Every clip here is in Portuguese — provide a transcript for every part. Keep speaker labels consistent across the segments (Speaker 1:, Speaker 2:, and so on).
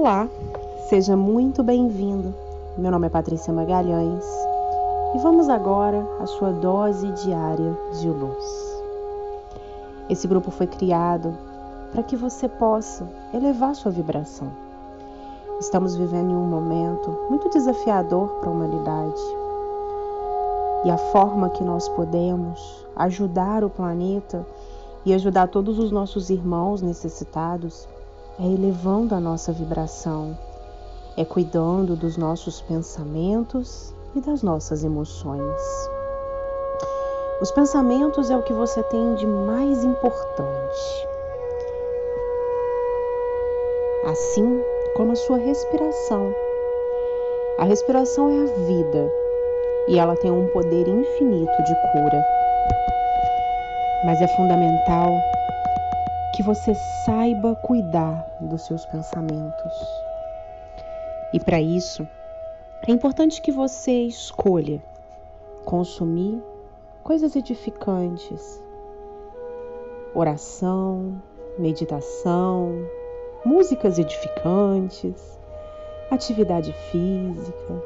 Speaker 1: Olá, seja muito bem-vindo. Meu nome é Patrícia Magalhães e vamos agora à sua dose diária de luz. Esse grupo foi criado para que você possa elevar sua vibração. Estamos vivendo um momento muito desafiador para a humanidade. E a forma que nós podemos ajudar o planeta e ajudar todos os nossos irmãos necessitados é elevando a nossa vibração, é cuidando dos nossos pensamentos e das nossas emoções. Os pensamentos é o que você tem de mais importante. Assim como a sua respiração. A respiração é a vida e ela tem um poder infinito de cura. Mas é fundamental que você saiba cuidar dos seus pensamentos. E para isso, é importante que você escolha consumir coisas edificantes, oração, meditação, músicas edificantes, atividade física,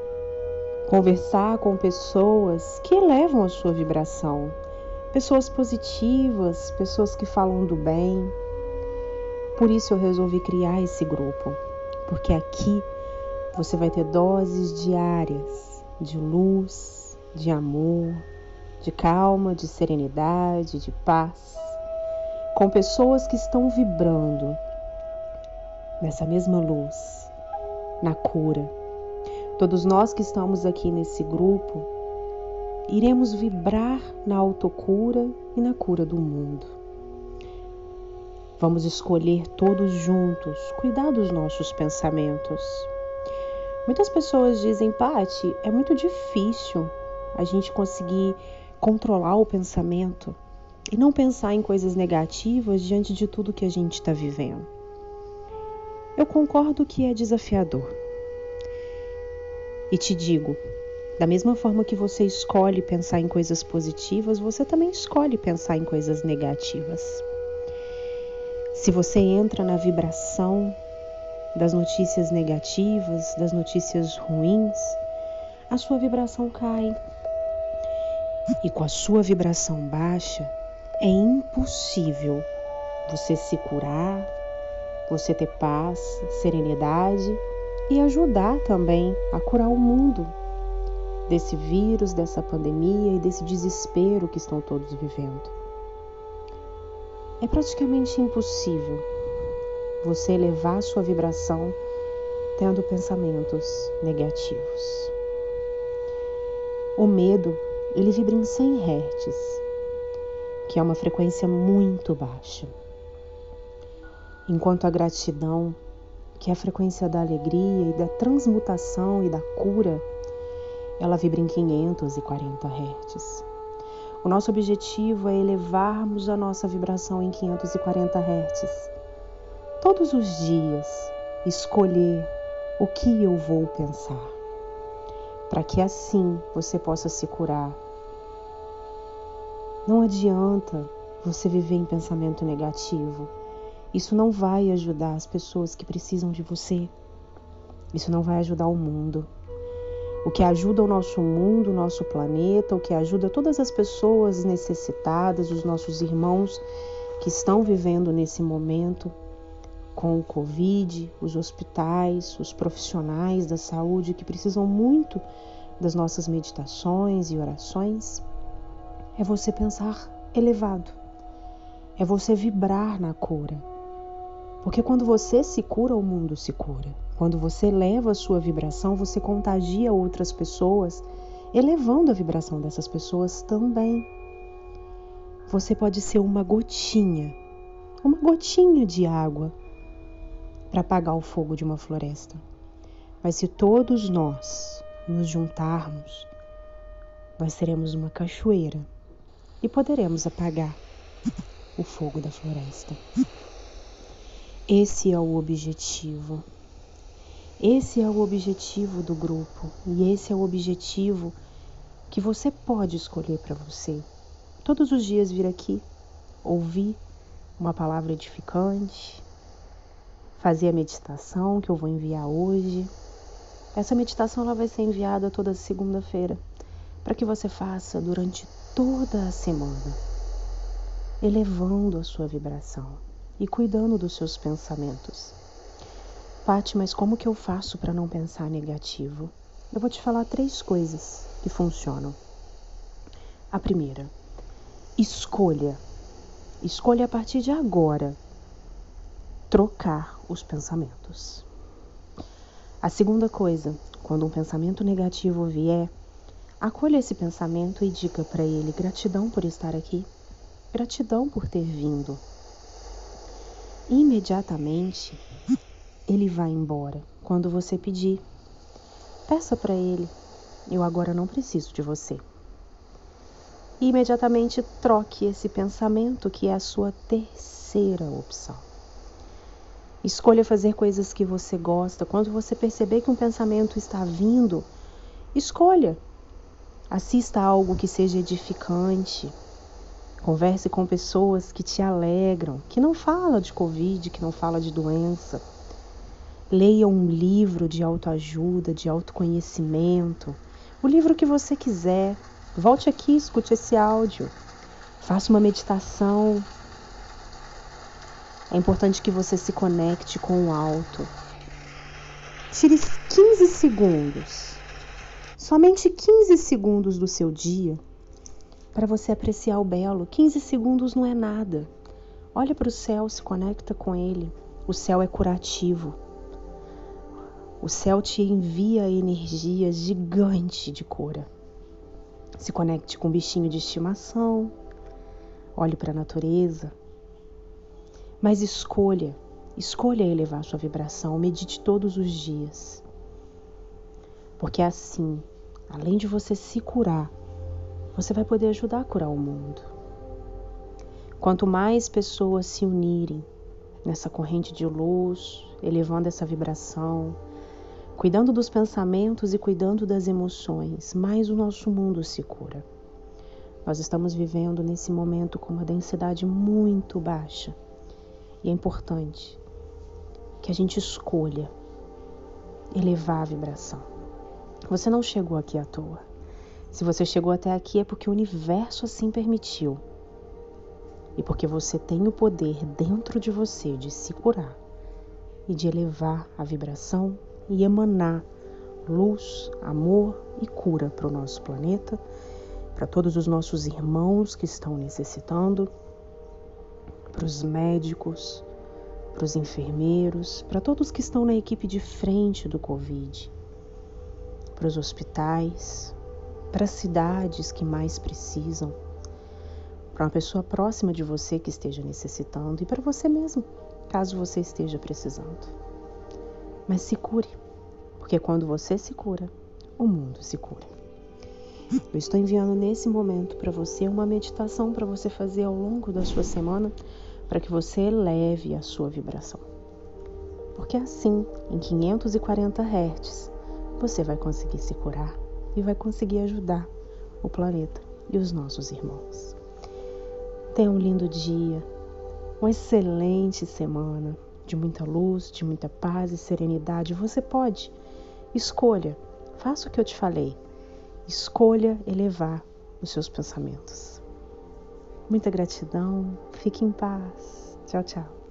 Speaker 1: conversar com pessoas que elevam a sua vibração, pessoas positivas, pessoas que falam do bem, por isso eu resolvi criar esse grupo, porque aqui você vai ter doses diárias de luz, de amor, de calma, de serenidade, de paz, com pessoas que estão vibrando nessa mesma luz, na cura. Todos nós que estamos aqui nesse grupo iremos vibrar na autocura e na cura do mundo. Vamos escolher todos juntos cuidar dos nossos pensamentos. Muitas pessoas dizem, Pati, é muito difícil a gente conseguir controlar o pensamento e não pensar em coisas negativas diante de tudo que a gente está vivendo. Eu concordo que é desafiador. E te digo, da mesma forma que você escolhe pensar em coisas positivas, você também escolhe pensar em coisas negativas. Se você entra na vibração das notícias negativas, das notícias ruins, a sua vibração cai. E com a sua vibração baixa, é impossível você se curar, você ter paz, serenidade e ajudar também a curar o mundo desse vírus, dessa pandemia e desse desespero que estão todos vivendo. É praticamente impossível você elevar sua vibração tendo pensamentos negativos. O medo, ele vibra em 100 Hz, que é uma frequência muito baixa. Enquanto a gratidão, que é a frequência da alegria e da transmutação e da cura, ela vibra em 540 Hz. O nosso objetivo é elevarmos a nossa vibração em 540 Hz. Todos os dias, escolher o que eu vou pensar, para que assim você possa se curar. Não adianta você viver em pensamento negativo. Isso não vai ajudar as pessoas que precisam de você. Isso não vai ajudar o mundo o que ajuda o nosso mundo, o nosso planeta, o que ajuda todas as pessoas necessitadas, os nossos irmãos que estão vivendo nesse momento com o Covid, os hospitais, os profissionais da saúde que precisam muito das nossas meditações e orações, é você pensar elevado, é você vibrar na cura. Porque quando você se cura, o mundo se cura. Quando você eleva a sua vibração, você contagia outras pessoas, elevando a vibração dessas pessoas também. Você pode ser uma gotinha, uma gotinha de água para apagar o fogo de uma floresta. Mas se todos nós nos juntarmos, nós seremos uma cachoeira e poderemos apagar o fogo da floresta. Esse é o objetivo. Esse é o objetivo do grupo e esse é o objetivo que você pode escolher para você. Todos os dias vir aqui, ouvir uma palavra edificante, fazer a meditação que eu vou enviar hoje. Essa meditação ela vai ser enviada toda segunda-feira para que você faça durante toda a semana, elevando a sua vibração e cuidando dos seus pensamentos. Pati, mas como que eu faço para não pensar negativo? Eu vou te falar três coisas que funcionam. A primeira, escolha. Escolha a partir de agora trocar os pensamentos. A segunda coisa, quando um pensamento negativo vier, acolha esse pensamento e diga para ele: gratidão por estar aqui, gratidão por ter vindo. Imediatamente ele vai embora quando você pedir. Peça para ele: eu agora não preciso de você. E imediatamente troque esse pensamento que é a sua terceira opção. Escolha fazer coisas que você gosta. Quando você perceber que um pensamento está vindo, escolha. Assista a algo que seja edificante. Converse com pessoas que te alegram, que não fala de Covid, que não fala de doença. Leia um livro de autoajuda, de autoconhecimento, o livro que você quiser. Volte aqui, escute esse áudio. Faça uma meditação, é importante que você se conecte com o alto. Tire 15 segundos, somente 15 segundos do seu dia para você apreciar o belo. 15 segundos não é nada. Olha para o céu, se conecta com ele. O céu é curativo. O céu te envia energia gigante de cura. Se conecte com um bichinho de estimação. Olhe para a natureza. Mas escolha, escolha elevar sua vibração, medite todos os dias. Porque assim, além de você se curar, você vai poder ajudar a curar o mundo. Quanto mais pessoas se unirem nessa corrente de luz, elevando essa vibração, cuidando dos pensamentos e cuidando das emoções, mais o nosso mundo se cura. Nós estamos vivendo nesse momento com uma densidade muito baixa e é importante que a gente escolha elevar a vibração. Você não chegou aqui à toa. Se você chegou até aqui é porque o universo assim permitiu. E porque você tem o poder dentro de você de se curar e de elevar a vibração e emanar luz, amor e cura para o nosso planeta, para todos os nossos irmãos que estão necessitando para os médicos, para os enfermeiros, para todos que estão na equipe de frente do Covid, para os hospitais, para as cidades que mais precisam, para uma pessoa próxima de você que esteja necessitando e para você mesmo, caso você esteja precisando. Mas se cure, porque quando você se cura, o mundo se cura. Eu estou enviando nesse momento para você uma meditação para você fazer ao longo da sua semana, para que você eleve a sua vibração. Porque assim, em 540 Hz, você vai conseguir se curar e vai conseguir ajudar o planeta e os nossos irmãos. Tenha um lindo dia, uma excelente semana de muita luz, de muita paz e serenidade. Você pode, escolha, faça o que eu te falei. Escolha elevar os seus pensamentos. Muita gratidão, fique em paz. Tchau, tchau.